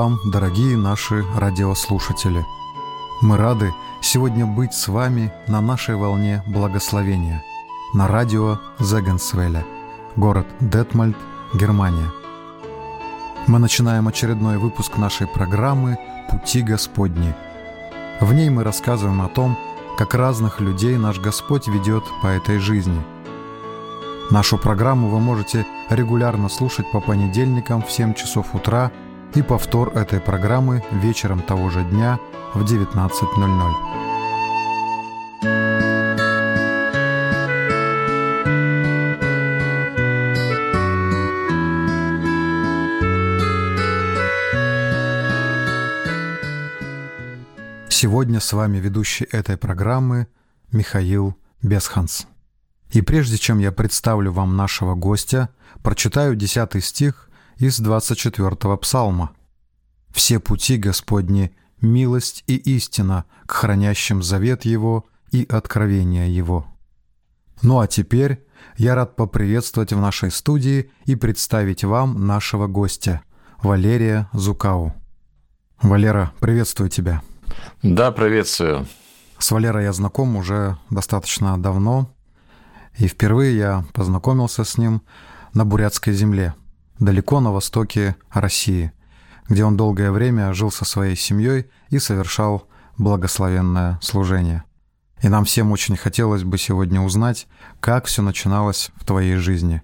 вам, дорогие наши радиослушатели! Мы рады сегодня быть с вами на нашей волне благословения на радио Зегенсвеля, город Детмальд, Германия. Мы начинаем очередной выпуск нашей программы «Пути Господни». В ней мы рассказываем о том, как разных людей наш Господь ведет по этой жизни. Нашу программу вы можете регулярно слушать по понедельникам в 7 часов утра и повтор этой программы вечером того же дня в 19.00. Сегодня с вами ведущий этой программы Михаил Бесханс. И прежде чем я представлю вам нашего гостя, прочитаю 10 стих из 24 псалма. «Все пути Господни — милость и истина к хранящим завет Его и откровение Его». Ну а теперь я рад поприветствовать в нашей студии и представить вам нашего гостя, Валерия Зукау. Валера, приветствую тебя. Да, приветствую. С Валерой я знаком уже достаточно давно, и впервые я познакомился с ним на Бурятской земле, далеко на востоке России, где он долгое время жил со своей семьей и совершал благословенное служение. И нам всем очень хотелось бы сегодня узнать, как все начиналось в твоей жизни.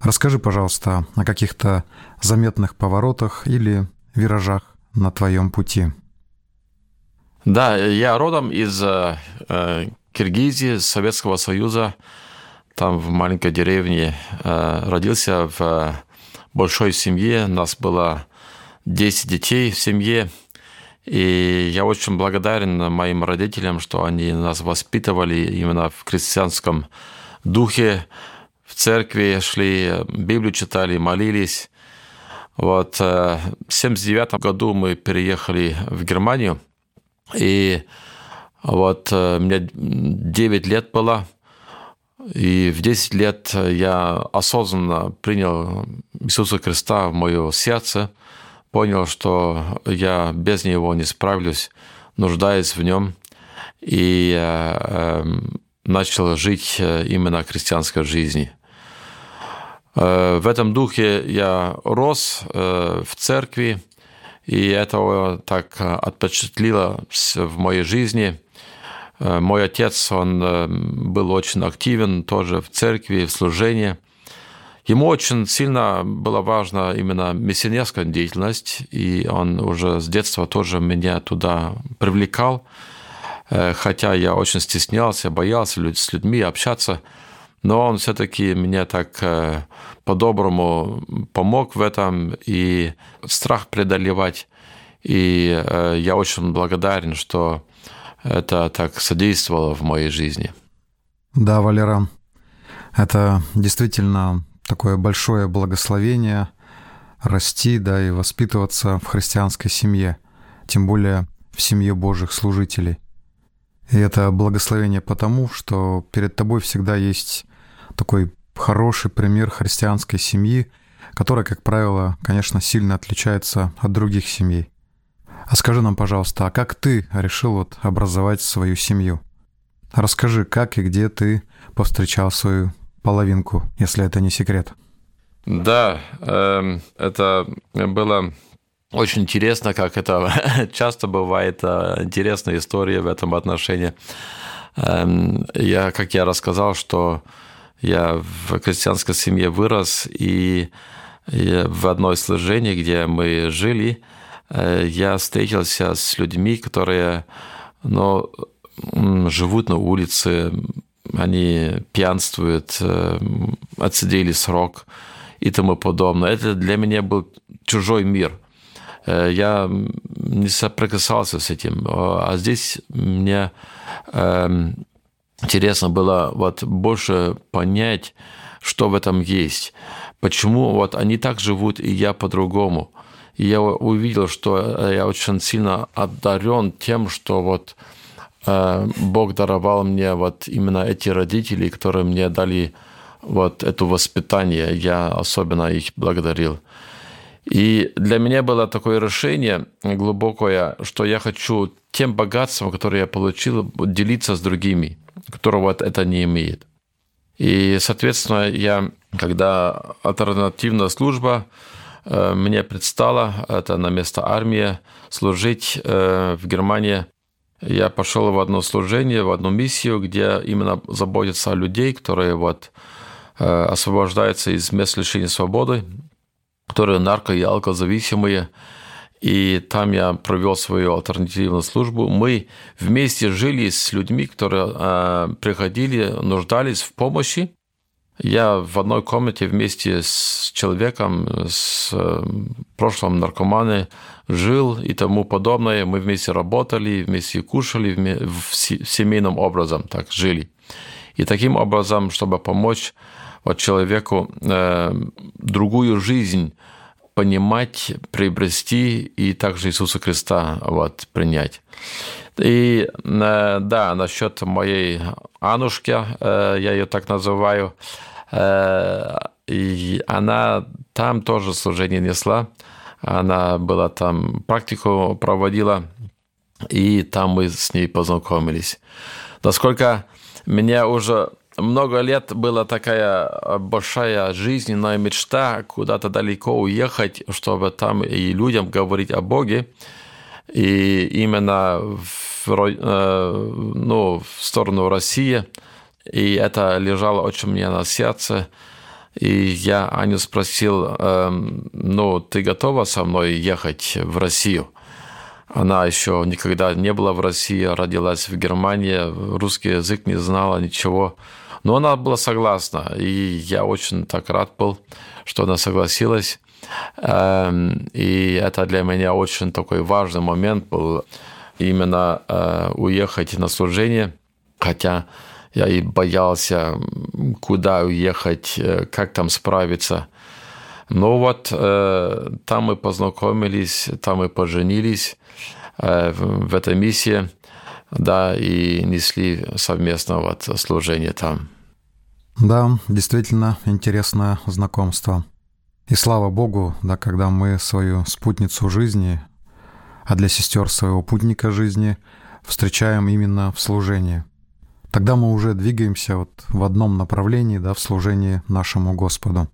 Расскажи, пожалуйста, о каких-то заметных поворотах или виражах на твоем пути. Да, я родом из э, э, Киргизии, Советского Союза. Там в маленькой деревне э, родился в э, большой семье. Нас было 10 детей в семье. И я очень благодарен моим родителям, что они нас воспитывали именно в крестьянском духе. В церкви шли, Библию читали, молились. Вот э, в 79 году мы переехали в Германию – и вот э, мне 9 лет было, и в 10 лет я осознанно принял Иисуса Христа в мое сердце, понял, что я без Него не справлюсь, нуждаюсь в Нем, и э, эм, начал жить э, именно христианской жизнью. В этом духе я рос в церкви, и это так э, отпечатлило в моей жизни. Э, мой отец, он э, был очень активен тоже в церкви, в служении. Ему очень сильно была важна именно миссионерская деятельность, и он уже с детства тоже меня туда привлекал. Хотя я очень стеснялся, боялся с людьми общаться, но он все-таки мне так по-доброму помог в этом и страх преодолевать. И э, я очень благодарен, что это так содействовало в моей жизни. Да, Валера, это действительно такое большое благословение расти, да, и воспитываться в христианской семье, тем более в семье Божьих служителей. И это благословение потому, что перед тобой всегда есть такой хороший пример христианской семьи, которая, как правило, конечно, сильно отличается от других семей. А скажи нам, пожалуйста, а как ты решил вот образовать свою семью? Расскажи, как и где ты повстречал свою половинку, если это не секрет. Да, э, это было очень интересно, как это часто бывает, э, интересная история в этом отношении. Э, я, как я рассказал, что я в крестьянской семье вырос, и в одной служении, где мы жили, я встретился с людьми, которые ну, живут на улице, они пьянствуют, э, отсидели срок и тому подобное. Это для меня был чужой мир. Э, я не соприкасался с этим. А здесь мне эм, интересно было вот больше понять, что в этом есть. Почему вот они так живут, и я по-другому. И я увидел, что я очень сильно одарен тем, что вот э, Бог даровал мне вот именно эти родители, которые мне дали вот это воспитание. Я особенно их благодарил. И для меня было такое решение глубокое, что я хочу тем богатством, которое я получил, делиться с другими, которого это не имеет. И, соответственно, я, когда альтернативная служба э, мне предстала, это на место армии, служить э, в Германии, я пошел в одно служение, в одну миссию, где именно заботятся о людей, которые вот э, освобождаются из мест лишения свободы, которые нарко- и алкозависимые. И там я провел свою альтернативную службу. Мы вместе жили с людьми, которые э, приходили, нуждались в помощи. Я в одной комнате вместе с человеком, с э, прошлым наркоманом жил и тому подобное. Мы вместе работали, вместе кушали, в семейном образом так жили. И таким образом, чтобы помочь вот человеку э, другую жизнь понимать, приобрести и также Иисуса Христа вот, принять. И э, да, насчет моей Анушки, э, я ее так называю, э, и она там тоже служение несла, она была там, практику проводила, и там мы с ней познакомились. Насколько меня уже много лет была такая большая жизненная мечта куда-то далеко уехать, чтобы там и людям говорить о Боге. И именно в, э, ну, в сторону России. И это лежало очень мне на сердце. И я Аню спросил, эм, ну, ты готова со мной ехать в Россию? Она еще никогда не была в России, родилась в Германии, русский язык не знала, ничего. Но она была согласна, и я очень так рад был, что она согласилась. Эм, и это для меня очень такой важный момент был именно э, уехать на служение, хотя я и боялся, куда уехать, э, как там справиться. Но вот э, там мы познакомились, там мы поженились в этой миссии, да, и несли совместно вот служение там. Да, действительно интересное знакомство. И слава Богу, да, когда мы свою спутницу жизни, а для сестер своего путника жизни встречаем именно в служении. Тогда мы уже двигаемся вот в одном направлении, да, в служении нашему Господу.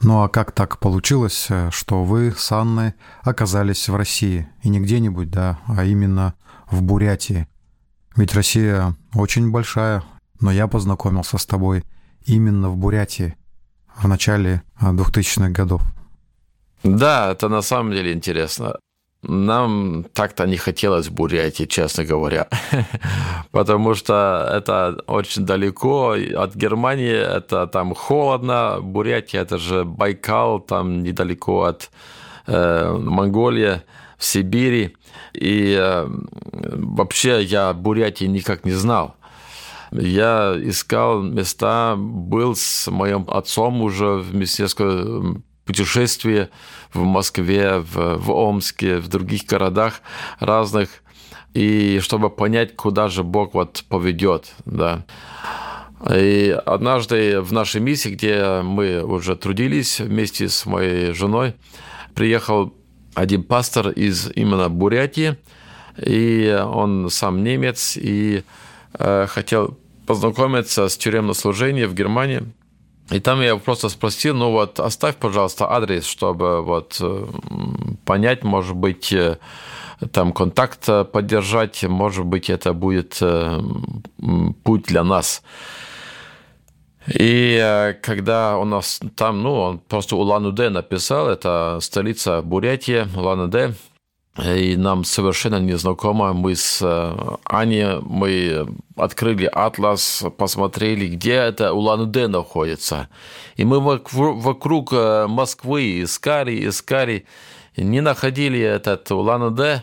Ну а как так получилось, что вы с Анной оказались в России, и не где-нибудь, да, а именно в Бурятии? Ведь Россия очень большая, но я познакомился с тобой именно в Бурятии в начале 2000-х а, годов. Да, это на самом деле интересно. Нам так-то не хотелось в Бурятии, честно говоря, потому что это очень далеко от Германии, это там холодно, Бурятия это же Байкал, там недалеко от э, Монголии, в Сибири, и э, вообще я Бурятии никак не знал. Я искал места, был с моим отцом уже в миссионерском путешествии в Москве, в, в Омске, в других городах разных, и чтобы понять, куда же Бог вот поведет, да. И однажды в нашей миссии, где мы уже трудились вместе с моей женой, приехал один пастор из именно Бурятии, и он сам немец, и э, хотел познакомиться с тюремным служением в Германии. И там я просто спросил, ну вот оставь, пожалуйста, адрес, чтобы вот э, понять, может быть, э, там контакт поддержать, может быть, это будет э, путь для нас. И когда у нас там, ну, он просто Улан-Удэ написал, это столица Бурятии, Улан-Удэ, и нам совершенно незнакомо. Мы с э, Аней, мы открыли атлас, посмотрели, где это Улан-Удэ находится. И мы вокруг э, Москвы искали, искали, не находили этот Улан-Удэ,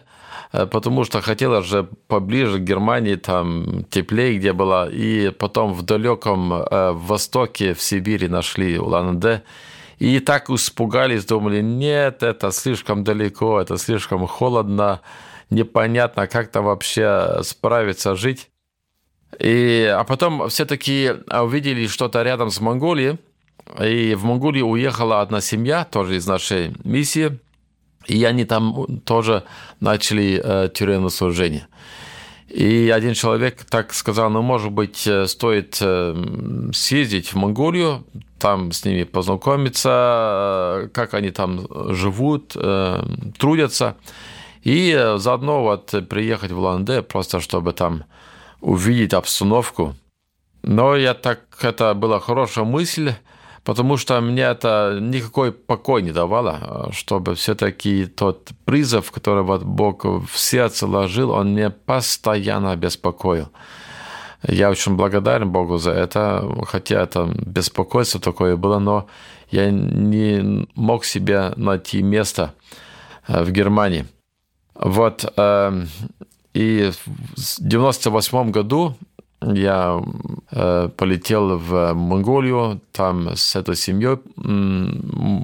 э, потому что хотела же поближе к Германии, там теплее, где была. И потом в далеком востоке, в Сибири нашли Улан-Удэ. И так испугались, думали, нет, это слишком далеко, это слишком холодно, непонятно, как там вообще справиться, жить. И, а потом все-таки увидели что-то рядом с Монголией, И в Монголию уехала одна семья, тоже из нашей миссии, и они там тоже начали э, тюремное служение. И один человек так сказал, ну, может быть, э, стоит э, съездить в Монголию, там с ними познакомиться, э, как они там живут, трудятся, и заодно вот приехать в Ланде, просто чтобы там увидеть обстановку. Но я так, это была хорошая мысль, потому что мне это никакой покой не давало, чтобы все-таки тот призыв, который вот Бог в сердце ложил, он меня постоянно беспокоил. Я очень благодарен Богу за это, хотя это беспокойство такое было, но я не мог себе найти место э, в Германии. Вот, э, и в 98 году я э, полетел в Монголию, там с этой семьей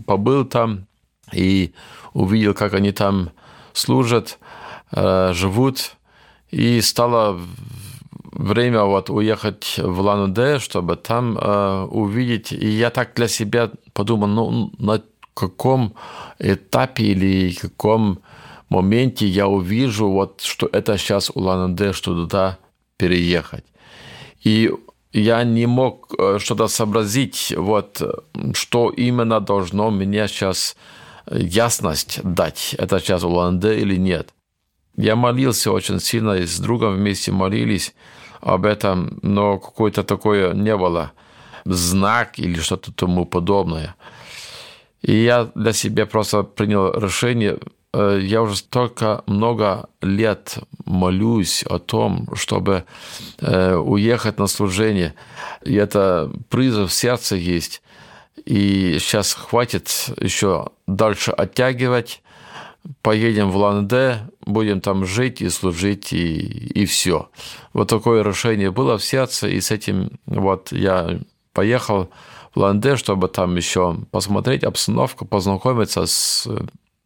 побыл там и увидел, как они там служат, живут. И стало время вот уехать в Лан-Удэ, чтобы там э, увидеть. И я так для себя подумал, ну, на каком этапе или каком моменте я увижу, вот, что это сейчас Улан-Удэ, что туда переехать. И я не мог э, что-то сообразить, вот, что именно должно мне сейчас ясность дать, это сейчас Улан-Удэ или нет. Я молился очень сильно, и с другом вместе молились об этом, но какое-то такое не было знак или что-то тому подобное. И я для себя просто принял решение Э, я уже столько много лет молюсь о том, чтобы э, уехать на служение. И это призыв в сердце есть. И сейчас хватит еще дальше оттягивать. Поедем в Ланде, будем там жить и служить, и, и все. Вот такое решение было в сердце, и с этим вот я поехал в Ланде, чтобы там еще посмотреть обстановку, познакомиться с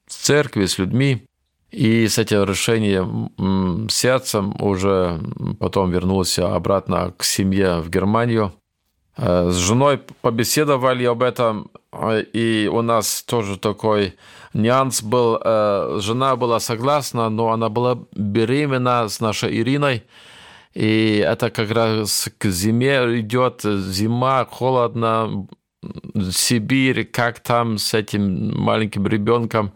с церкви, с людьми. И с этим решением сердцем уже потом вернулся обратно к семье в Германию. Э, с женой побеседовали об этом, э, и у нас тоже такой нюанс был. Э, жена была согласна, но она была беременна с нашей Ириной. И это как раз к зиме идет, зима, холодно, Сибирь, как там с этим маленьким ребенком.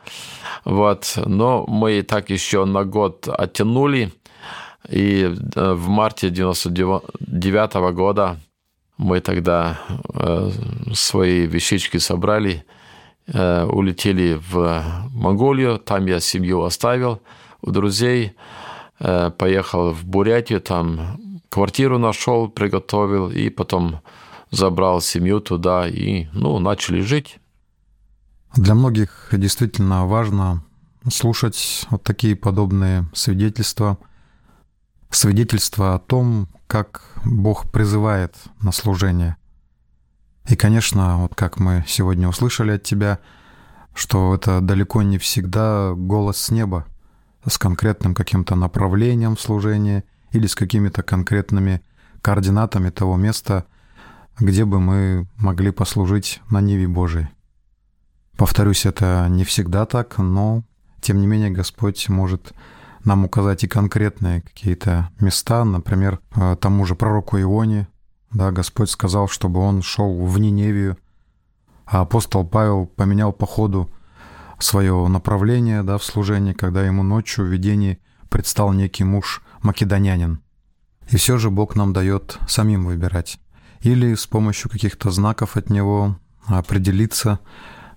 Вот. Но мы так еще на год оттянули. И э, в марте 99 -го года мы тогда э, свои вещички собрали, улетели в Монголию. Там я семью оставил у друзей. Поехал в Бурятию, там квартиру нашел, приготовил, и потом забрал семью туда и, ну, начали жить. Для многих действительно важно слушать вот такие подобные свидетельства, свидетельства о том, как Бог призывает на служение. И, конечно, вот как мы сегодня услышали от тебя, что это далеко не всегда голос с неба с конкретным каким-то направлением служения или с какими-то конкретными координатами того места, где бы мы могли послужить на Ниве Божией. Повторюсь, это не всегда так, но тем не менее Господь может нам указать и конкретные какие-то места, например, э, тому же пророку Ионе, да, Господь сказал, чтобы он шел в Ниневию, а апостол Павел поменял по ходу свое направление да, в служении, когда ему ночью в видении предстал некий муж македонянин. И все же Бог нам дает самим выбирать или с помощью каких-то знаков от него определиться,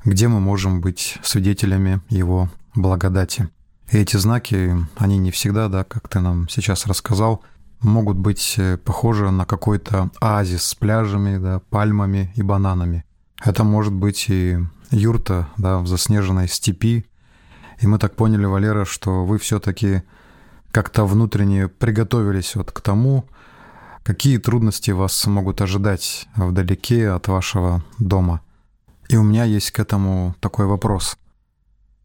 где мы можем быть свидетелями его благодати. И эти знаки, они не всегда, да, как ты нам сейчас рассказал, могут быть э, похожи на какой-то оазис с пляжами, да, пальмами и бананами. Это может быть и юрта да, в заснеженной степи. И мы так поняли, Валера, что вы все-таки как-то внутренне приготовились вот к тому, Какие трудности вас могут ожидать вдалеке от вашего дома? И у меня есть к этому такой вопрос.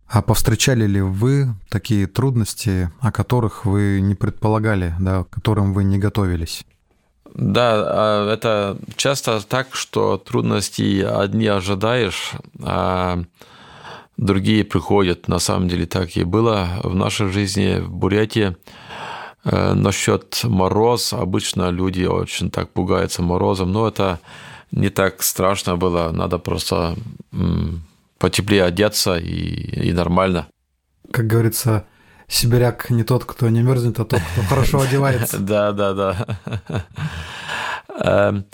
А повстречали ли вы такие трудности, о которых вы не предполагали, да, к которым вы не готовились? Да, а это часто так, что трудности одни ожидаешь, а другие приходят. На самом деле так и было в нашей жизни в Бурятии. Э, насчет мороз, обычно люди очень так пугаются морозом, но это не так страшно было, надо просто потеплее одеться и, и нормально. Как говорится, сибиряк не тот, кто не мерзнет, а тот, кто хорошо одевается. Да, да, да. Эм,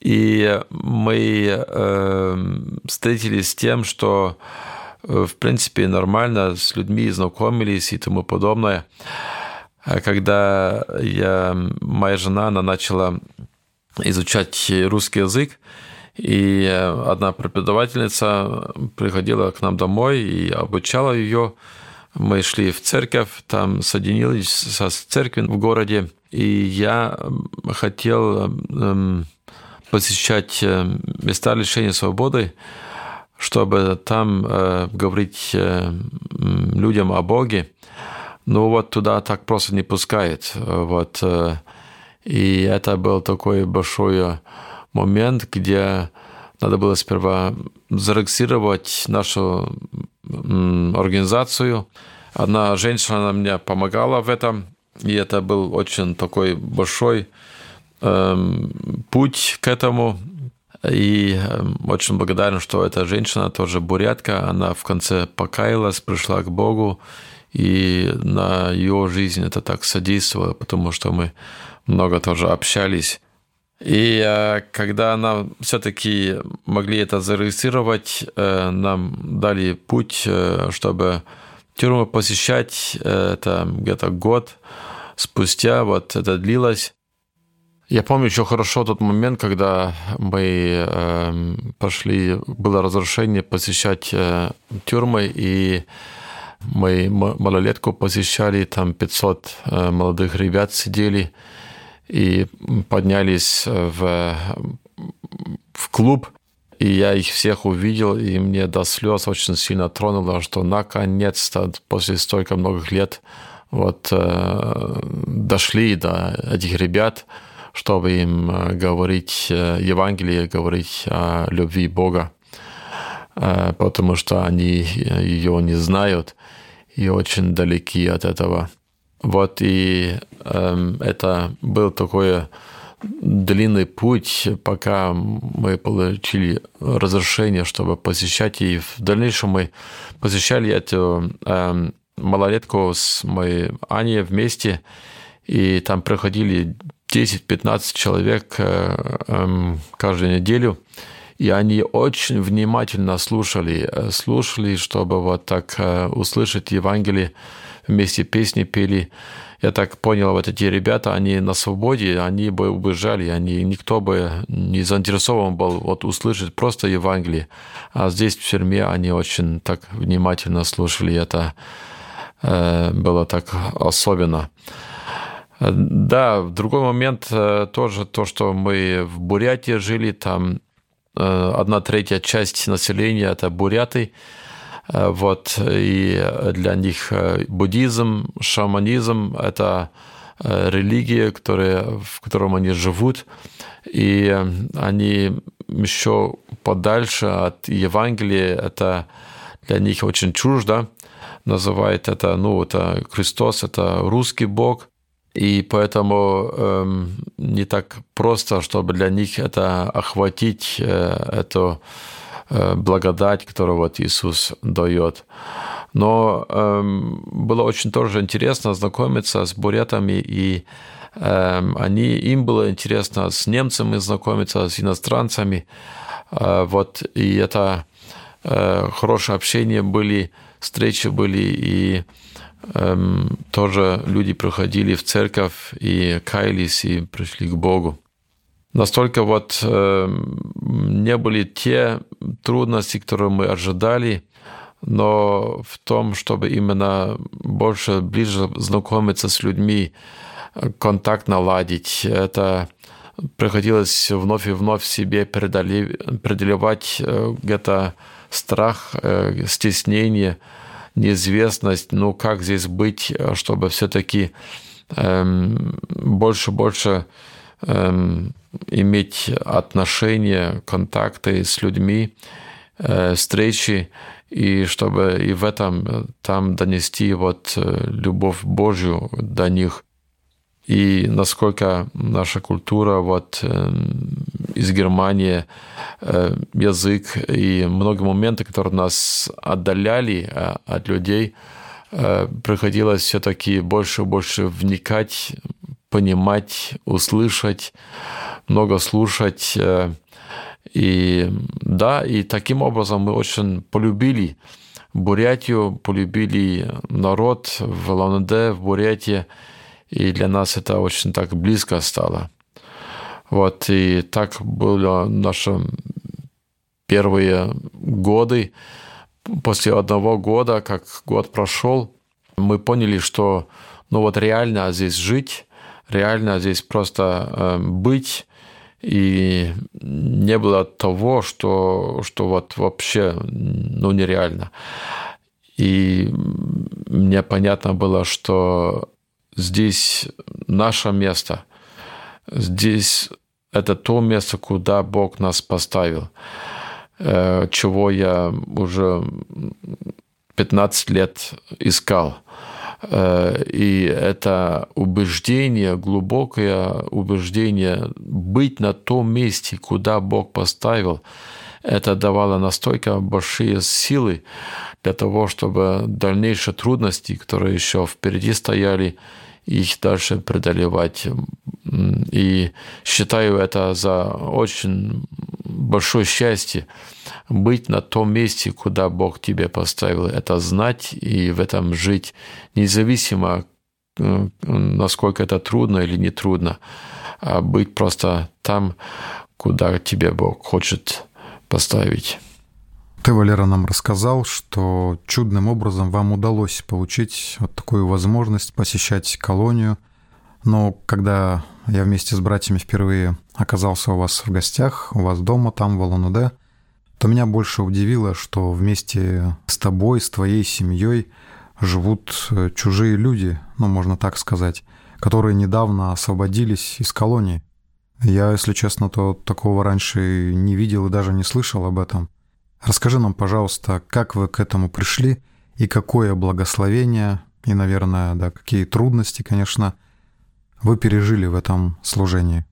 и мы эм, встретились с тем, что э, в принципе нормально с людьми знакомились и тому подобное. А когда я, моя жена, она начала изучать русский язык, и одна преподавательница приходила к нам домой и обучала ее. Мы шли в церковь, там соединились со церковью в городе, и я хотел эм, посещать э, места лишения свободы, чтобы там э, говорить э, людям о Боге. Ну вот туда так просто не пускает. Вот. И это был такой большой момент, где надо было сперва зарегистрировать нашу организацию. Одна женщина мне помогала в этом, и это был очень такой большой эм, путь к этому. И эм, очень благодарен, что эта женщина тоже бурятка, она в конце покаялась, пришла к Богу, и на ее жизнь это так содействовало, потому что мы много тоже общались. И э, когда нам все-таки могли это зарегистрировать, э, нам дали путь, э, чтобы тюрьму посещать, это где-то год спустя, вот это длилось. Я помню еще хорошо тот момент, когда мы э, пошли, было разрешение посещать э, тюрьмы, и мы малолетку посещали, там 500 э, молодых ребят сидели, и поднялись в, в клуб, и я их всех увидел, и мне до слез очень сильно тронуло, что наконец-то после столько многих лет вот э, дошли до этих ребят, чтобы им э, говорить э, Евангелие, говорить о любви Бога, э, потому что они ее не знают и очень далеки от этого. Вот и э, это был такой длинный путь, пока мы получили разрешение, чтобы посещать. И в дальнейшем мы посещали эту э, малолетку с моей Аней вместе, и там проходили 10-15 человек э, э, каждую неделю. И они очень внимательно слушали, э, слушали, чтобы вот так э, услышать Евангелие вместе песни пели. Я так понял, вот эти ребята, они на свободе, они бы убежали, они, никто бы не заинтересован был вот услышать просто Евангелие. А здесь в тюрьме они очень так внимательно слушали, это э, было так особенно. Да, в другой момент э, тоже то, что мы в Бурятии жили, там э, одна третья часть населения – это буряты, вот, и для них э, буддизм, шаманизм – это э, религия, которая, в котором они живут, и они еще подальше от Евангелия, это для них очень чуждо, называют это, ну, это Христос, это русский Бог, и поэтому эм, не так просто, чтобы для них это охватить, э, эту Э, благодать, которую вот Иисус дает. Но эм, было очень тоже интересно знакомиться с бурятами, и эм, они, им было интересно с немцами знакомиться, с иностранцами. Э, вот, и это э, хорошее общение были, встречи были, и эм, тоже люди приходили в церковь и каялись, и пришли к Богу настолько вот э, не были те трудности, которые мы ожидали, но в том, чтобы именно больше, ближе знакомиться с людьми, контакт наладить, это приходилось вновь и вновь себе преодолевать э, где-то страх, э, стеснение, неизвестность, ну как здесь быть, чтобы все-таки больше-больше эм, иметь отношения, контакты с людьми, э, встречи, и чтобы и в этом там донести вот э, любовь Божью до них. И насколько наша культура вот э, из Германии, э, язык и многие моменты, которые нас отдаляли э, от людей, э, приходилось все-таки больше и больше вникать, понимать, услышать, много слушать. Э, и да, и таким образом мы очень полюбили Бурятию, полюбили народ в Лаунде, в Бурятии, и для нас это очень так близко стало. Вот, и так было наши первые годы. После одного года, как год прошел, мы поняли, что ну вот реально здесь жить, реально здесь просто э, быть, и не было того, что, что вот вообще ну, нереально. И мне понятно было, что здесь наше место, здесь это то место, куда Бог нас поставил, э, чего я уже 15 лет искал – и это убеждение, глубокое убеждение быть на том месте, куда Бог поставил, это давало настолько большие силы для того, чтобы дальнейшие трудности, которые еще впереди стояли, их дальше преодолевать. И считаю это за очень большое счастье быть на том месте, куда Бог тебе поставил. Это знать и в этом жить, независимо, э, насколько это трудно или не трудно, а быть просто там, куда тебе Бог хочет поставить. Ты, Валера, нам рассказал, что чудным образом вам удалось получить вот такую возможность посещать колонию. Но когда я вместе с братьями впервые оказался у вас в гостях, у вас дома, там, в Алан-Удэ, то меня больше удивило, что вместе с тобой, с твоей семьей живут э, чужие люди, ну, можно так сказать, которые недавно освободились из колонии. Я, если честно, то такого раньше не видел и даже не слышал об этом. Расскажи нам, пожалуйста, как вы к этому пришли и какое благословение, и, наверное, да, какие трудности, конечно, вы пережили в этом служении.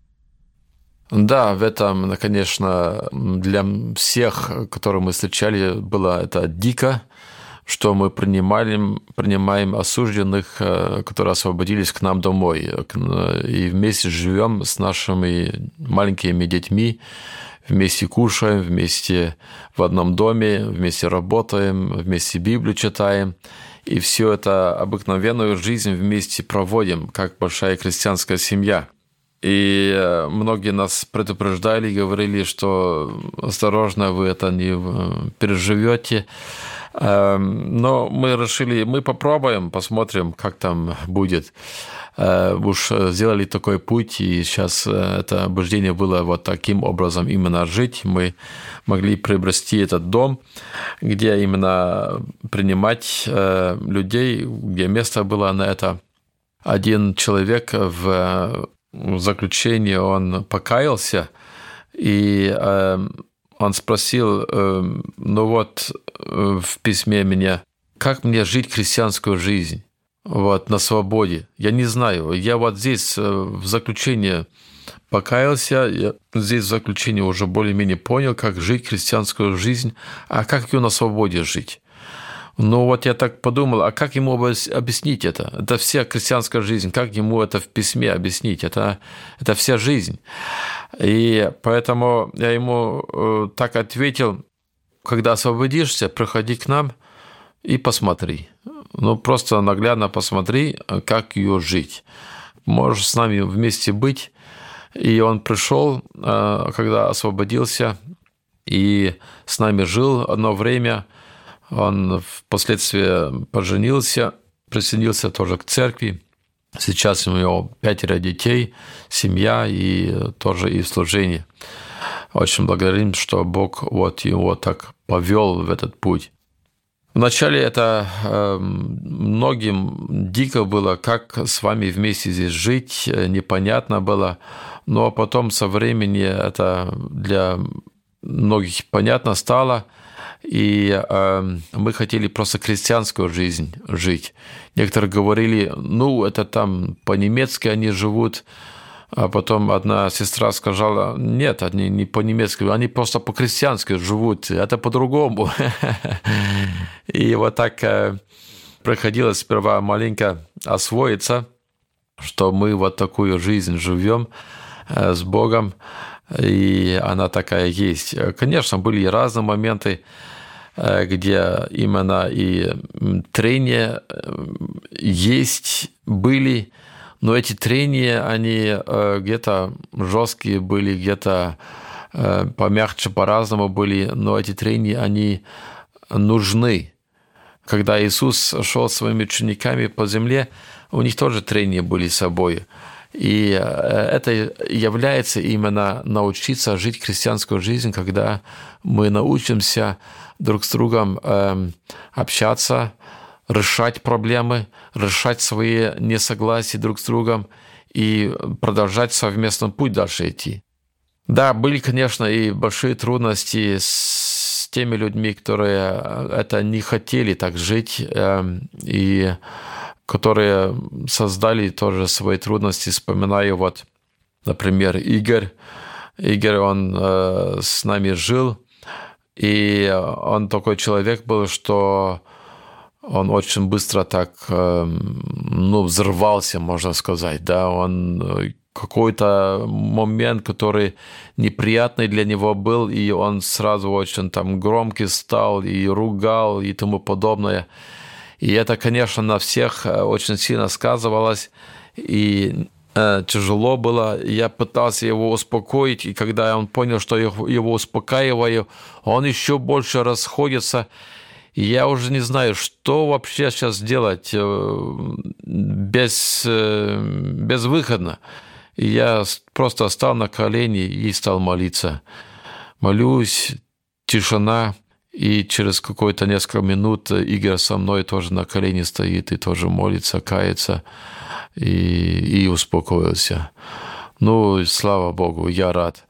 Да, в этом, конечно, для всех, которые мы встречали, было это дико, что мы принимали, принимаем осужденных, э, которые освободились к нам домой, и вместе живем с нашими маленькими детьми, вместе кушаем, вместе в одном доме, вместе работаем, вместе Библию читаем. И все это обыкновенную жизнь вместе проводим, как большая крестьянская семья. И э, многие нас предупреждали, говорили, что осторожно, вы это не э, переживете. Эм, но мы решили, мы попробуем, посмотрим, как там будет. Э, уж сделали такой путь, и сейчас это обождение было вот таким образом именно жить. Мы могли приобрести этот дом, где именно принимать людей, где место было на это. Один человек в заключении он покаялся, и э, он спросил, э, ну вот э, в письме меня, как мне жить христианскую жизнь? Вот, на свободе. Я не знаю. Я вот здесь э, в заключении покаялся, я здесь в заключении уже более-менее понял, как жить христианскую жизнь, а как ее на свободе жить. Ну вот я так подумал, а как ему объяснить это? Это вся крестьянская жизнь, как ему это в письме объяснить? Это, это вся жизнь. И поэтому я ему э, так ответил, когда освободишься, приходи к нам и посмотри. Ну, просто наглядно посмотри, как ее жить. Можешь с нами вместе быть. И он пришел, э, когда освободился, и с нами жил одно время – он впоследствии поженился, присоединился тоже к церкви. Сейчас у него пятеро детей, семья и тоже и служение. Очень благодарим, что Бог вот его так повел в этот путь. Вначале это э, многим дико было, как с вами вместе здесь жить, э, непонятно было, но потом со временем это для многих понятно стало, и э, мы хотели просто крестьянскую жизнь жить. Некоторые говорили, ну, это там по-немецки они живут, а потом одна сестра сказала, нет, они не по-немецки, они просто по-крестьянски живут, это по-другому. И вот так э, приходилось сперва маленько освоиться, что мы вот такую жизнь живем э, с Богом, и она такая есть. Конечно, были разные моменты, э, где именно и трения есть, были, но эти трения, они э, где-то жесткие были, где-то э, помягче, по-разному были, но эти трения, они нужны. Когда Иисус шел своими учениками по земле, у них тоже трения были с собой. И э, это является именно научиться жить крестьянскую жизнь, когда мы научимся друг с другом эм, общаться, решать проблемы, решать свои несогласия друг с другом и продолжать совместный путь дальше идти. Да, были, конечно, и большие трудности с теми людьми, которые это не хотели так жить, эм, и которые создали тоже свои трудности. Вспоминаю вот, например, Игорь. Игорь, он э, с нами жил, и он такой человек был, что он очень быстро так, эм, ну, взорвался, можно сказать, да, он э, какой-то момент, который неприятный для него был, и он сразу очень там громкий стал и ругал и тому подобное. И это, конечно, на всех э, очень сильно сказывалось, и э, тяжело было. Я пытался его успокоить, и когда он понял, что я его успокаиваю, он еще больше расходится, я уже не знаю, что вообще сейчас делать э, без, э, безвыходно. Я просто стал на колени и стал молиться. Молюсь, тишина, и через какое-то несколько минут Игорь со мной тоже на колени стоит и тоже молится, кается, и, и успокоился. Ну, слава Богу, я рад.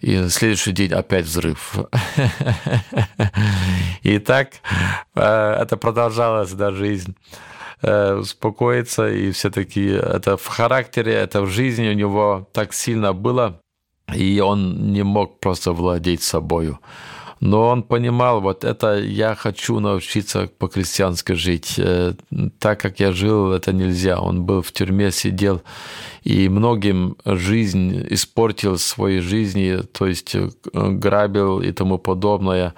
И на следующий день опять взрыв. И так э, это продолжалось до жизнь э, успокоиться, и все-таки это в характере, это в жизни у него так сильно было, и он не мог просто владеть собою но он понимал, вот это я хочу научиться по-крестьянски жить. Э, так как я жил, это нельзя. Он был в тюрьме, сидел, и многим жизнь испортил своей жизни, то есть э, грабил и тому подобное,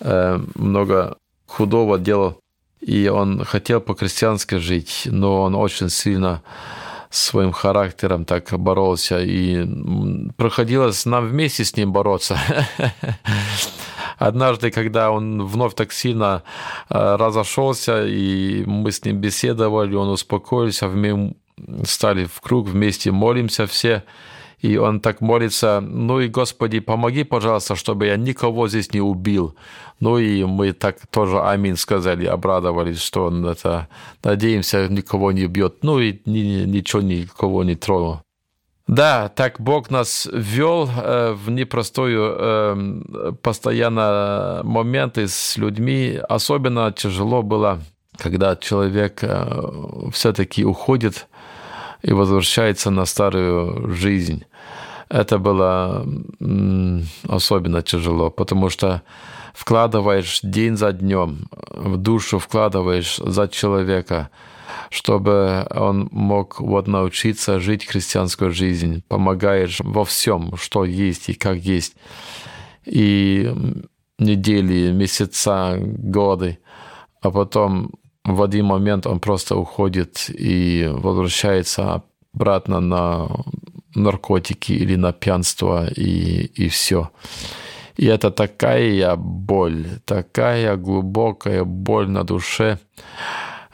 э, много худого делал. И он хотел по-крестьянски жить, но он очень сильно своим характером так боролся, и приходилось нам вместе с ним бороться. Однажды, когда он вновь так сильно э, разошелся, и мы с ним беседовали, он успокоился, мы стали в круг, вместе молимся все, и он так молится, ну и, Господи, помоги, пожалуйста, чтобы я никого здесь не убил. Ну и мы так тоже аминь сказали, обрадовались, что он это, надеемся, никого не бьет. Ну и ничего никого не тронул. Да, так Бог нас ввел э, в непростую э, постоянно моменты с людьми. Особенно тяжело было, когда человек э, все-таки уходит и возвращается на старую жизнь. Это было особенно тяжело, потому что вкладываешь день за днем, в душу вкладываешь за человека – чтобы он мог вот научиться жить христианскую жизнь, помогаешь во всем, что есть и как есть. И недели, месяца, годы, а потом в один момент он просто уходит и возвращается обратно на наркотики или на пьянство и, и все. И это такая боль, такая глубокая боль на душе.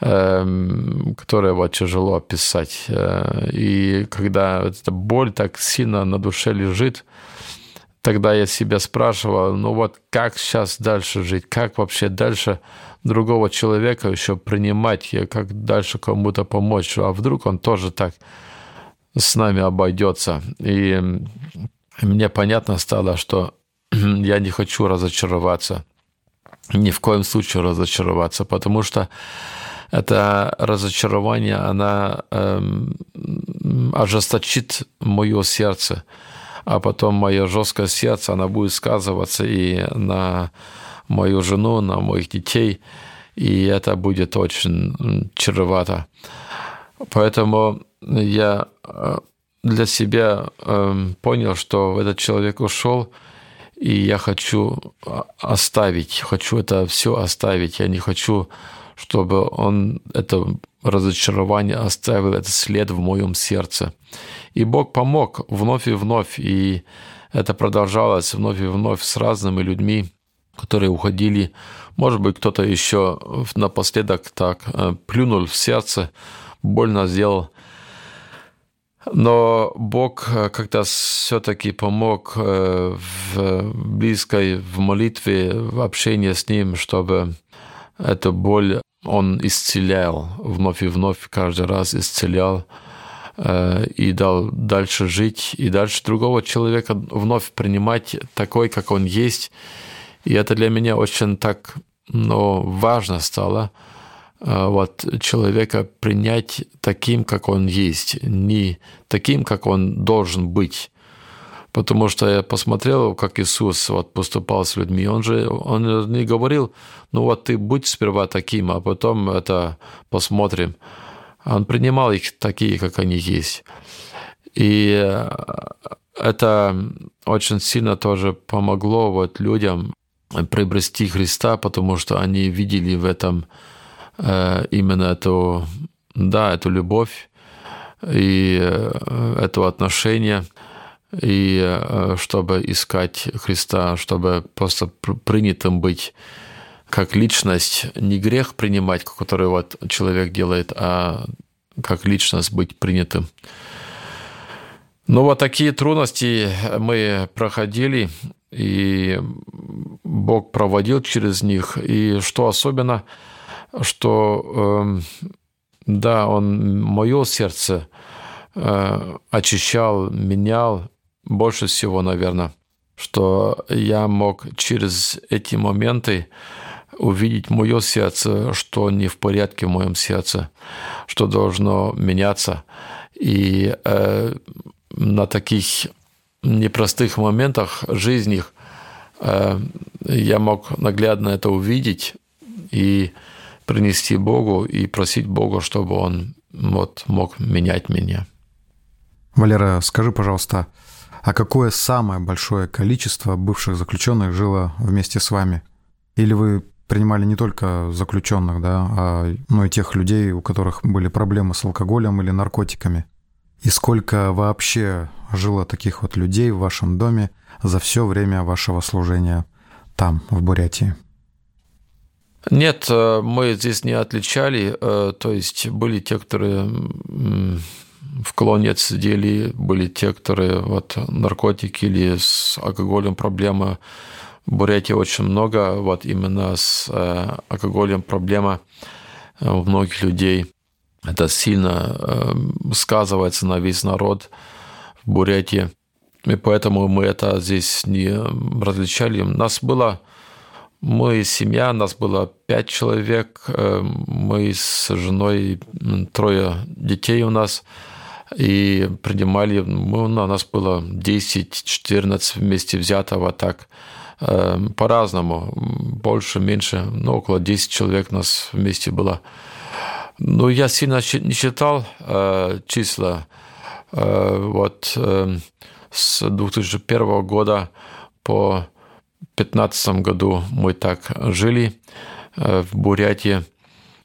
Эм, которое вот тяжело описать. Э, и когда эта боль так сильно на душе лежит, тогда я себя спрашивал, ну вот как сейчас дальше жить, как вообще дальше другого человека еще принимать, как дальше кому-то помочь, а вдруг он тоже так с нами обойдется. И мне понятно стало, что я не хочу разочароваться, ни в коем случае разочароваться, потому что это разочарование, она эм, ожесточит мое сердце, а потом мое жесткое сердце, она будет сказываться и на мою жену, на моих детей, и это будет очень чревато. Поэтому я э, для себя эм, понял, что этот человек ушел, и я хочу оставить, хочу это все оставить. Я не хочу чтобы он это разочарование оставил этот след в моем сердце. И Бог помог вновь и вновь, и это продолжалось вновь и вновь с разными людьми, которые уходили. Может быть, кто-то еще напоследок так э, плюнул в сердце, больно сделал. Но Бог э, как-то все-таки помог э, в близкой, в молитве, в общении с Ним, чтобы эту боль он исцелял, вновь и вновь, каждый раз исцелял и дал дальше жить, и дальше другого человека вновь принимать такой, как он есть. И это для меня очень так ну, важно стало, э, вот, человека принять таким, как он есть, не таким, как он должен быть. Потому что я посмотрел, как Иисус вот поступал с людьми. Он же он не говорил, ну вот ты будь сперва таким, а потом это посмотрим. Он принимал их такие, как они есть. И э, это очень сильно тоже помогло вот людям приобрести Христа, потому что они видели в этом э, именно эту, да, эту любовь и э, это отношение – и э, чтобы искать Христа, чтобы просто принятым быть как личность, не грех принимать, который вот человек делает, а как личность быть принятым. Ну вот такие трудности мы проходили, и Бог проводил через них. И что особенно, что э, да, Он мое сердце э, очищал, менял, больше всего, наверное, что я мог через эти моменты увидеть мое сердце, что не в порядке в моем сердце, что должно меняться. И э, на таких непростых моментах жизни э, я мог наглядно это увидеть и принести Богу и просить Бога, чтобы Он вот, мог менять меня. Валера, скажи, пожалуйста, а какое самое большое количество бывших заключенных жило вместе с вами? Или вы принимали не только заключенных, да, а ну, и тех людей, у которых были проблемы с алкоголем или наркотиками? И сколько вообще жило таких вот людей в вашем доме за все время вашего служения там, в Бурятии? Нет, э, мы здесь не отличали. Э, то есть были те, которые в колонии отсидели, были те, которые вот наркотики или с алкоголем проблема. В Бурятии очень много, вот именно с э, алкоголем проблема у многих людей. Это сильно э, сказывается на весь народ в Бурятии. И поэтому мы это здесь не различали. Нас было, мы семья, нас было пять человек, э, мы с женой, трое детей у нас – и принимали, ну, у нас было 10-14 вместе взятого так, э, по-разному, больше, меньше, ну, около 10 человек у нас вместе было. Ну, я сильно не считал э, числа. Э, вот э, с 2001 года по 2015 году мы так жили э, в Бурятии.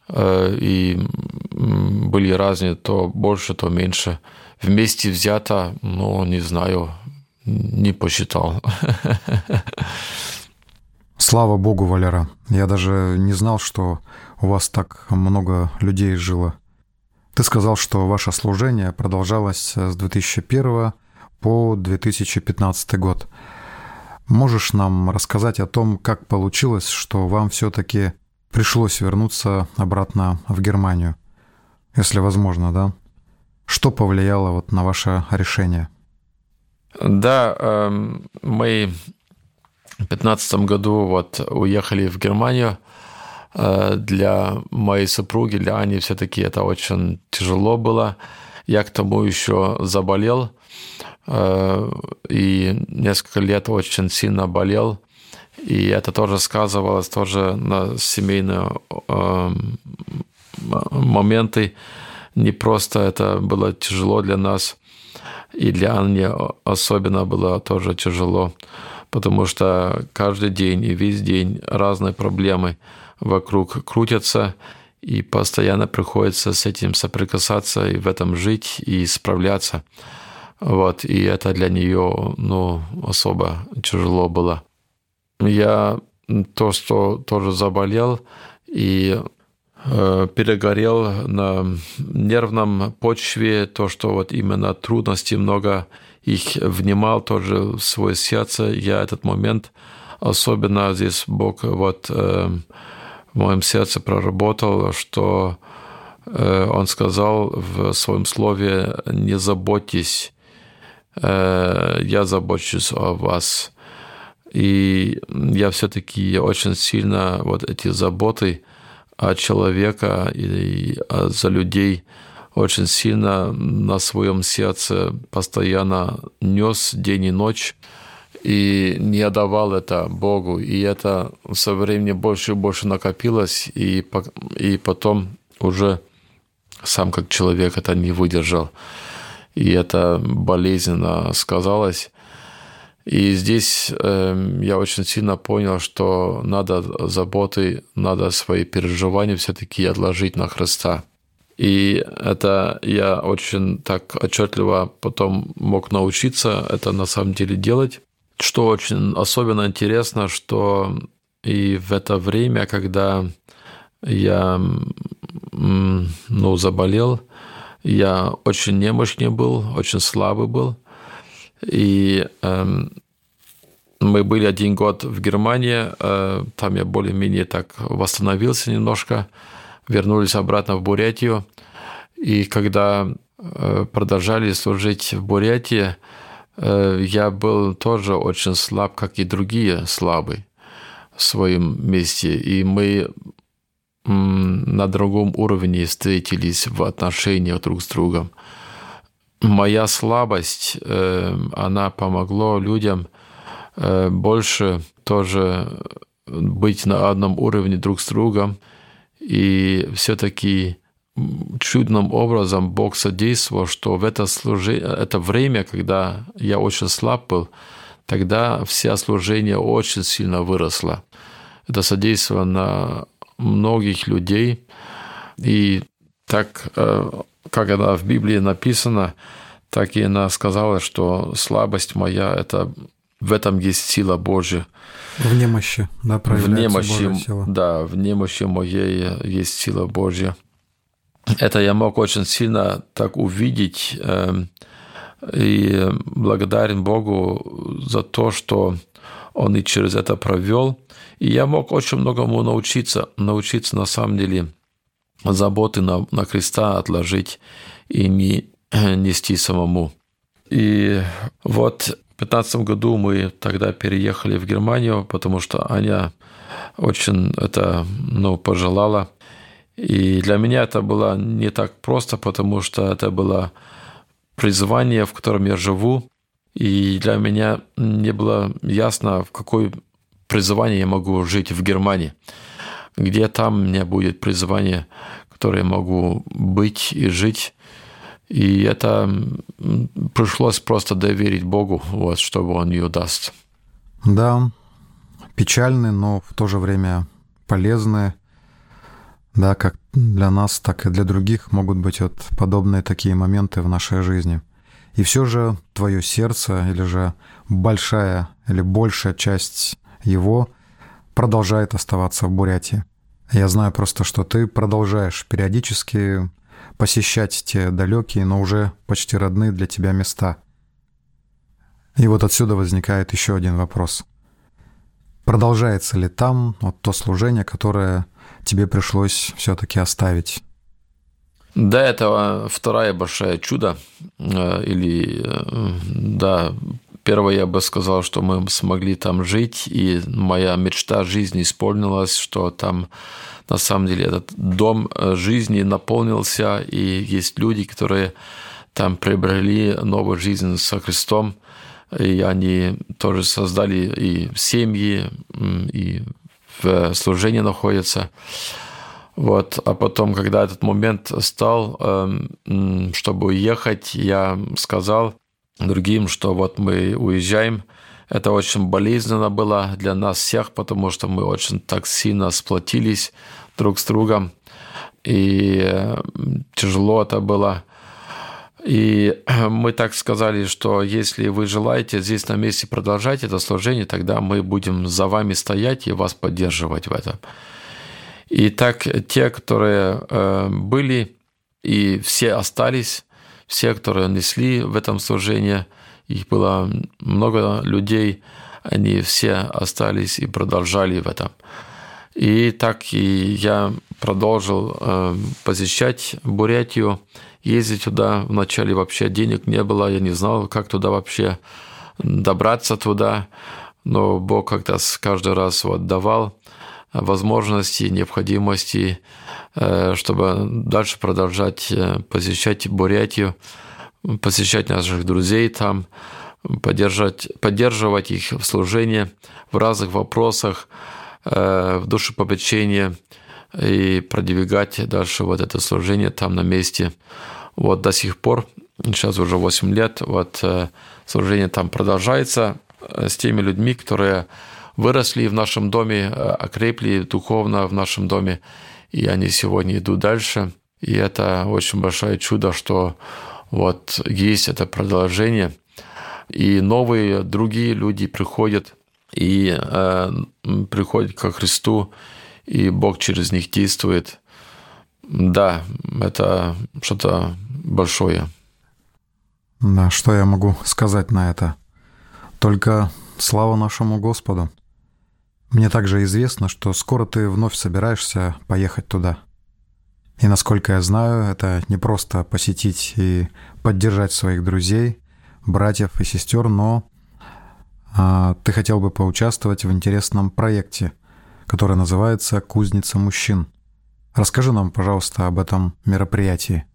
Э, и были разные, то больше, то меньше. Вместе взято, ну, не знаю, не посчитал. Слава Богу, Валера. Я даже не знал, что у вас так много людей жило. Ты сказал, что ваше служение продолжалось с 2001 по 2015 год. Можешь нам рассказать о том, как получилось, что вам все-таки пришлось вернуться обратно в Германию, если возможно, да? Что повлияло вот на ваше решение? Да, эм, мы в 2015 году вот уехали в Германию. Э, для моей супруги, для Ани все-таки это очень тяжело было. Я к тому еще заболел э, и несколько лет очень сильно болел. И это тоже сказывалось тоже на семейные э, моменты. Не просто это было тяжело для нас, и для Анни особенно было тоже тяжело, потому что каждый день и весь день разные проблемы вокруг крутятся, и постоянно приходится с этим соприкасаться и в этом жить и справляться. Вот, и это для нее, ну, особо тяжело было. Я то, что тоже заболел и э, перегорел на нервном почве, то, что вот именно трудности много их внимал тоже в свое сердце. Я этот момент, особенно здесь Бог вот э, в моем сердце проработал, что э, Он сказал в своем слове, не заботьтесь, э, я забочусь о вас. И я все-таки очень сильно вот эти заботы о человека и за людей очень сильно на своем сердце постоянно нес день и ночь и не отдавал это Богу. И это со временем больше и больше накопилось, и, и потом уже сам как человек это не выдержал. И это болезненно сказалось. И здесь э, я очень сильно понял, что надо заботы, надо свои переживания все-таки отложить на Христа. И это я очень так отчетливо потом мог научиться это на самом деле делать. Что очень особенно интересно, что и в это время, когда я ну, заболел, я очень немощный был, очень слабый был. И э, мы были один год в Германии, э, там я более-менее так восстановился немножко, вернулись обратно в Бурятию. И когда э, продолжали служить в Бурятии, я был тоже очень слаб, как и другие слабые в своем месте. И мы на другом уровне встретились в отношениях друг с другом. Моя слабость, э, она помогла людям э, больше тоже быть на одном уровне друг с другом. И все-таки чудным образом Бог содействовал, что в это, служение, это время, когда я очень слаб был, тогда вся служение очень сильно выросло. Это содействовало на многих людей. И так, э, как это в Библии написано, так и она сказала, что слабость моя – это в этом есть сила Божья. В немощи, да, проявляется в немощи, Божья сила. Да, в немощи моей есть сила Божья это я мог очень сильно так увидеть. Эм, и благодарен Богу за то, что Он и через это провел. И я мог очень многому научиться, научиться на самом деле заботы на, на креста отложить и не нести самому. И вот в 2015 году мы тогда переехали в Германию, потому что Аня очень это ну, пожелала. И для меня это было не так просто, потому что это было призвание, в котором я живу. И для меня не было ясно, в какой призвании я могу жить в Германии. Где там у меня будет призвание, которое я могу быть и жить. И это пришлось просто доверить Богу, вот, чтобы Он ее даст. Да, печальный, но в то же время полезный да, как для нас, так и для других могут быть вот подобные такие моменты в нашей жизни. И все же твое сердце или же большая или большая часть его продолжает оставаться в Бурятии. Я знаю просто, что ты продолжаешь периодически посещать те далекие, но уже почти родные для тебя места. И вот отсюда возникает еще один вопрос. продолжается ли там вот то служение, которое тебе пришлось все-таки оставить? Да, это вторая большая чудо. Э, или, э, да, первое я бы сказал, что мы смогли там жить, и моя мечта жизни исполнилась, что там на самом деле этот дом э, жизни наполнился, и есть люди, которые там приобрели новую жизнь со Христом, и они тоже создали и семьи, и в служении находятся. Вот. А потом, когда этот момент стал, эм, чтобы уехать, я сказал другим, что вот мы уезжаем. Это очень болезненно было для нас всех, потому что мы очень так сильно сплотились друг с другом. И э, тяжело это было. И мы так сказали, что если вы желаете здесь на месте продолжать это служение, тогда мы будем за вами стоять и вас поддерживать в этом. И так те, которые э, были, и все остались, все, которые несли в этом служении, их было много людей, они все остались и продолжали в этом. И так и я продолжил э, посещать Бурятию, ездить туда. Вначале вообще денег не было, я не знал, как туда вообще добраться туда. Но Бог как-то каждый раз вот давал возможности, необходимости, э, чтобы дальше продолжать э, посещать Бурятию, посещать наших друзей там, поддержать, поддерживать их в служении в разных вопросах, э, в душепопечении и продвигать дальше вот это служение там на месте. Вот до сих пор, сейчас уже 8 лет, вот служение там продолжается с теми людьми, которые выросли в нашем доме, э, окрепли духовно в нашем доме, и они сегодня идут дальше. И это очень большое чудо, что вот есть это продолжение, и новые другие люди приходят и э, приходят ко Христу, и Бог через них действует. Да, это что-то большое. Да, что я могу сказать на это? Только слава нашему Господу. Мне также известно, что скоро ты вновь собираешься поехать туда. И насколько я знаю, это не просто посетить и поддержать своих друзей, братьев и сестер, но а, ты хотел бы поучаствовать в интересном проекте, который называется «Кузница мужчин». Расскажи нам, пожалуйста, об этом мероприятии.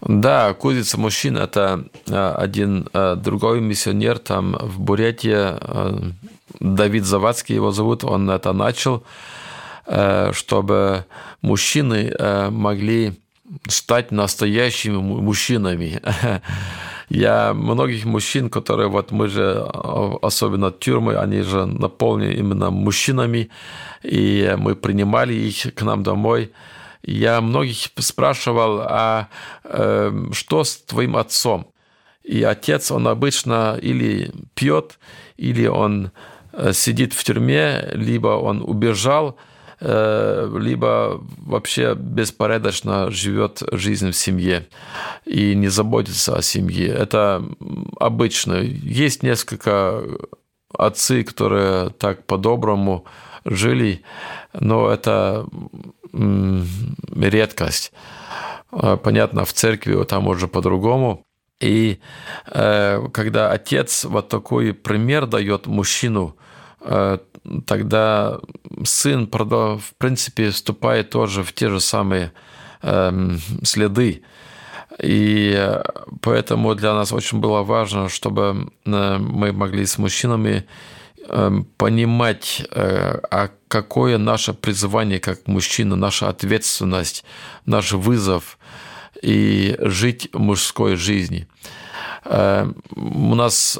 Да, кузница мужчин – это а, один а, другой миссионер там в Бурятии, а, Давид Завадский его зовут, он это начал, э, чтобы мужчины э, могли стать настоящими мужчинами. Я многих мужчин, которые вот мы же, особенно тюрьмы, они же наполнены именно мужчинами, и мы принимали их к нам домой. Я многих спрашивал, а э, что с твоим отцом? И отец, он обычно или пьет, или он Э, сидит в тюрьме, либо он убежал, либо вообще беспорядочно живет жизнь в семье и не заботится о семье. Это обычно. Есть несколько отцы, которые так по-доброму жили, но это редкость. Э, понятно, в церкви там уже по-другому. И э, когда отец вот такой пример дает мужчину, э, тогда сын, в принципе, вступает тоже в те же самые э, следы. И поэтому для нас очень было важно, чтобы э, мы могли с мужчинами эм, понимать, э, а какое наше призвание как мужчина, наша ответственность, наш вызов – и жить мужской жизнью. Э, у нас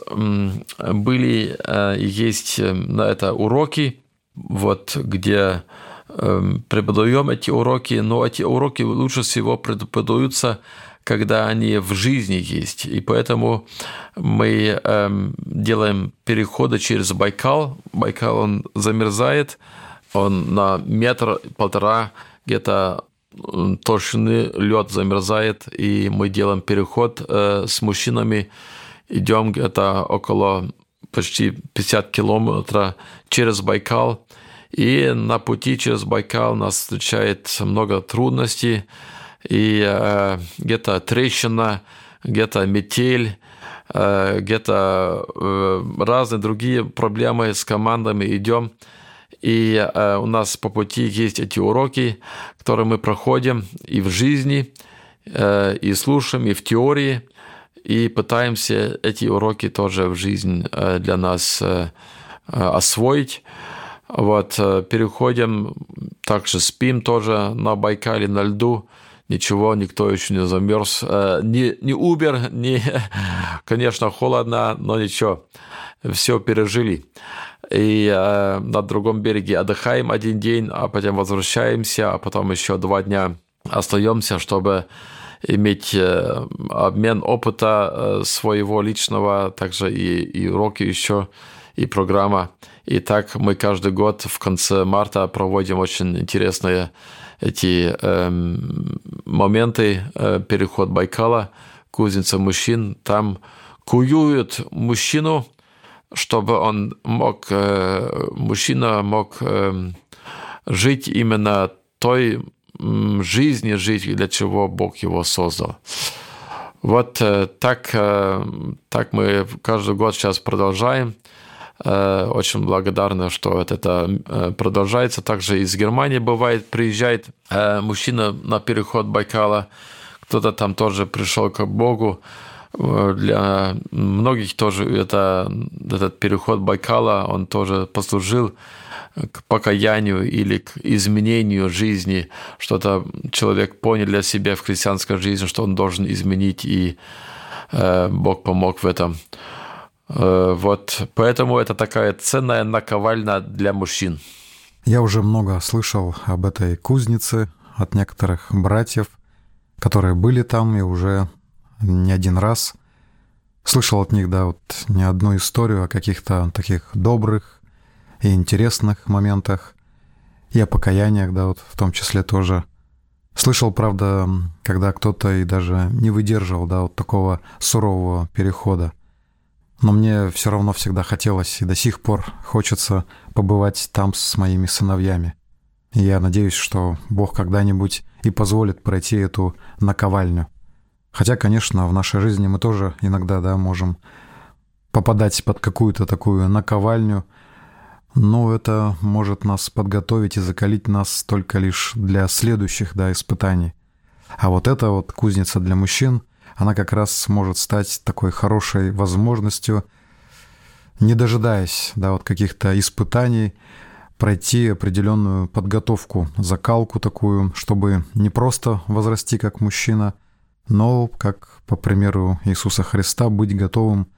были э, и есть э, на это уроки, вот, где преподаем эти уроки, но эти уроки лучше всего преподаются, когда они в жизни есть. И поэтому мы делаем переходы через Байкал. Байкал, он замерзает, он на метр-полтора где-то толщины лед замерзает, и мы делаем переход э, с мужчинами, идем где-то около почти 50 километров через Байкал. И на пути через Байкал нас встречает много трудностей. И э, где-то трещина, где-то метель, э, где-то разные другие проблемы с командами идем. И э, у нас по пути есть эти уроки, которые мы проходим и в жизни, э, и слушаем, и в теории, и пытаемся эти уроки тоже в жизнь э, для нас э, э, освоить. Вот, э, переходим, также спим тоже на Байкале, на льду. Ничего, никто еще не замерз. Э, не, не Uber, не, конечно, холодно, но ничего, все пережили. И э, на другом береге отдыхаем один день, а потом возвращаемся, а потом еще два дня остаемся, чтобы иметь обмен опыта своего личного, также и, и уроки еще, и программа. И так мы каждый год в конце марта проводим очень интересные эти э, моменты, э, переход Байкала, кузница мужчин, там куют мужчину, чтобы он мог, э, мужчина мог э, жить именно той жизни, жить, для чего Бог его создал. Вот э, так, так мы каждый год сейчас продолжаем. Очень благодарны, что это продолжается. Также из Германии бывает, приезжает мужчина на переход Байкала, кто-то там тоже пришел к Богу. Для многих тоже это, этот переход Байкала, он тоже послужил к покаянию или к изменению жизни, что-то человек понял для себя в христианской жизни, что он должен изменить, и Бог помог в этом. Э, вот, поэтому это такая ценная наковальня для мужчин. Я уже много слышал об этой кузнице от некоторых братьев, которые были там и уже не один раз. Слышал от них, да, вот не одну историю о каких-то таких добрых и интересных моментах, и о покаяниях, да, вот в том числе тоже. Слышал, правда, когда кто-то и даже не выдерживал, да, вот такого сурового перехода – но мне все равно всегда хотелось и до сих пор хочется побывать там с моими сыновьями. И я надеюсь, что Бог когда-нибудь и позволит пройти эту наковальню. Хотя, конечно, в нашей жизни мы тоже иногда, да, можем попадать под какую-то такую наковальню, но это может нас подготовить и закалить нас только лишь для следующих, да, испытаний. А вот это вот кузница для мужчин — она как раз может стать такой хорошей возможностью, не дожидаясь да, вот каких-то испытаний, пройти определенную подготовку, закалку такую, чтобы не просто возрасти как мужчина, но, как по примеру Иисуса Христа, быть готовым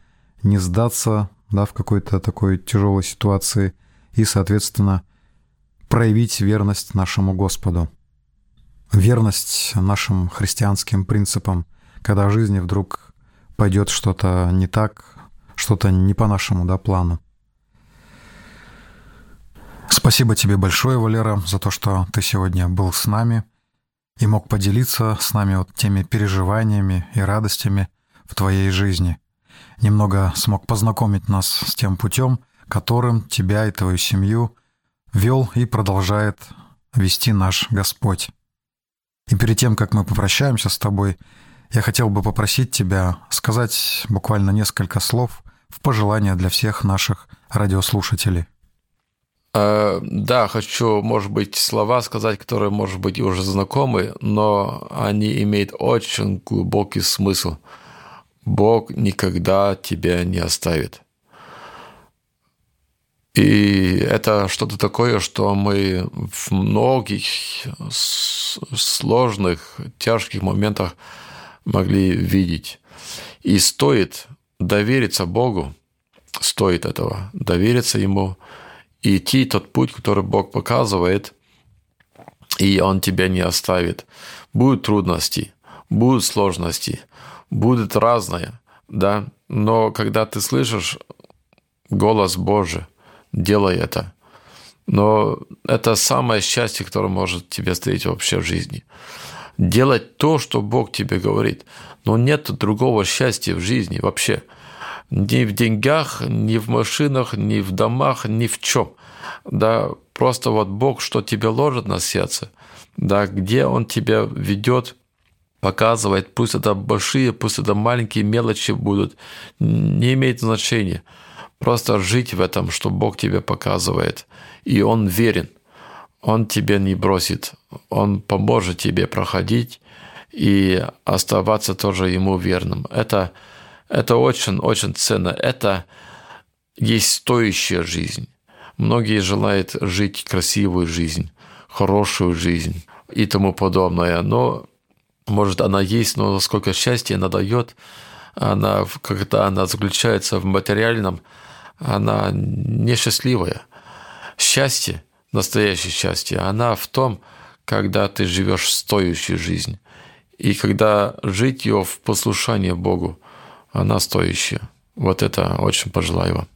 не сдаться да, в какой-то такой тяжелой ситуации и, соответственно, проявить верность нашему Господу. Верность нашим христианским принципам, когда в жизни вдруг пойдет что-то не так, что-то не по нашему да, плану. Спасибо тебе большое, Валера, за то, что ты сегодня был с нами и мог поделиться с нами вот теми переживаниями и радостями в твоей жизни. Немного смог познакомить нас с тем путем, которым тебя и твою семью вел и продолжает вести наш Господь. И перед тем, как мы попрощаемся с тобой, я хотел бы попросить тебя сказать буквально несколько слов в пожелания для всех наших радиослушателей. Э, да, хочу, может быть, слова сказать, которые, может быть, уже знакомы, но они имеют очень глубокий смысл. Бог никогда тебя не оставит. И это что-то такое, что мы в многих сложных, тяжких моментах могли видеть. И стоит довериться Богу, стоит этого, довериться Ему, и идти тот путь, который Бог показывает, и Он тебя не оставит. Будут трудности, будут сложности, будет разное, да, но когда ты слышишь голос Божий, делай это. Но это самое счастье, которое может тебе встретить вообще в жизни делать то, что Бог тебе говорит. Но нет другого счастья в жизни вообще. Ни в деньгах, ни в машинах, ни в домах, ни в чем. Да, просто вот Бог, что тебе ложит на сердце, да, где Он тебя ведет, показывает, пусть это большие, пусть это маленькие мелочи будут, не имеет значения. Просто жить в этом, что Бог тебе показывает. И Он верен. Он тебя не бросит. Он поможет тебе проходить и оставаться тоже Ему верным. Это, это очень-очень ценно. Это есть стоящая жизнь. Многие желают жить красивую жизнь, хорошую жизнь и тому подобное. Но, может, она есть, но сколько счастья она дает, она, когда она заключается в материальном, она несчастливая. Счастье, настоящее счастье, она в том, когда ты живешь стоящую жизнь. И когда жить ее в послушании Богу, она стоящая. Вот это очень пожелаю вам.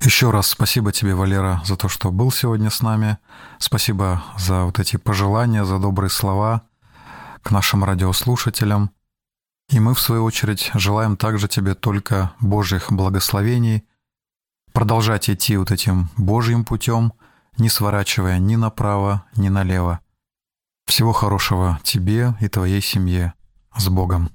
Еще раз спасибо тебе, Валера, за то, что был сегодня с нами. Спасибо за вот эти пожелания, за добрые слова к нашим радиослушателям. И мы, в свою очередь, желаем также тебе только Божьих благословений. Продолжать идти вот этим Божьим путем, не сворачивая ни направо, ни налево. Всего хорошего тебе и твоей семье. С Богом!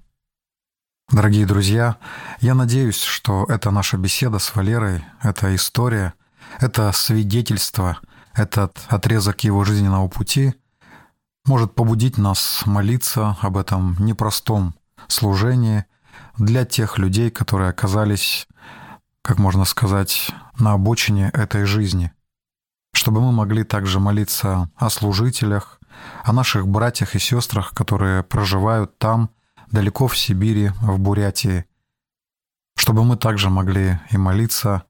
Дорогие друзья, я надеюсь, что эта наша беседа с Валерой, эта история, это свидетельство, этот отрезок его жизненного пути может побудить нас молиться об этом непростом служении для тех людей, которые оказались, как можно сказать, на обочине этой жизни. Чтобы мы могли также молиться о служителях, о наших братьях и сестрах, которые проживают там – далеко в Сибири, в Бурятии, чтобы мы также могли и молиться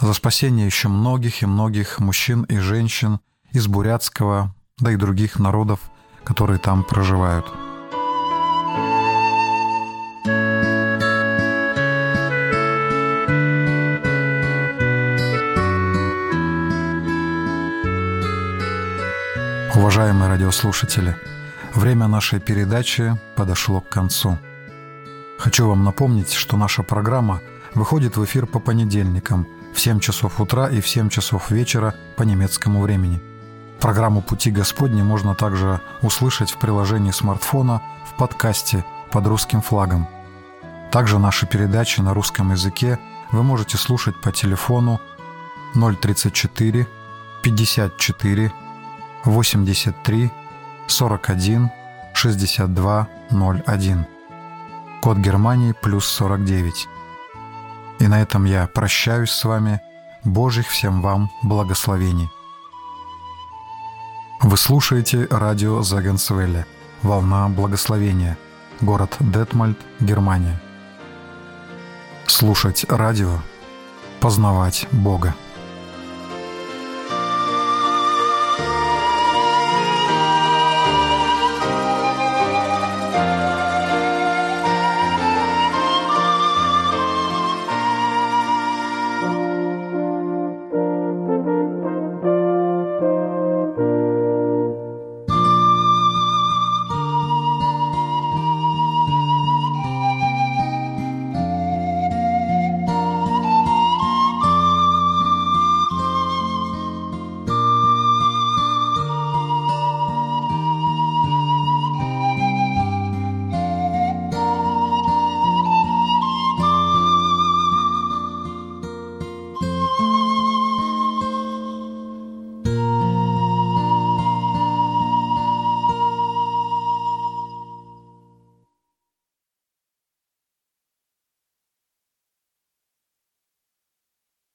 за спасение еще многих и многих мужчин и женщин из бурятского, да и других народов, которые там проживают. Уважаемые радиослушатели, Время нашей передачи подошло к концу. Хочу вам напомнить, что наша программа выходит в эфир по понедельникам в 7 часов утра и в 7 часов вечера по немецкому времени. Программу «Пути Господни» можно также услышать в приложении смартфона в подкасте под русским флагом. Также наши передачи на русском языке вы можете слушать по телефону 034 54 83 41 62 01. Код Германии плюс 49. И на этом я прощаюсь с вами. Божьих всем вам благословений. Вы слушаете радио Загенсвелле «Волна благословения», город Детмальд, Германия. Слушать радио, познавать Бога.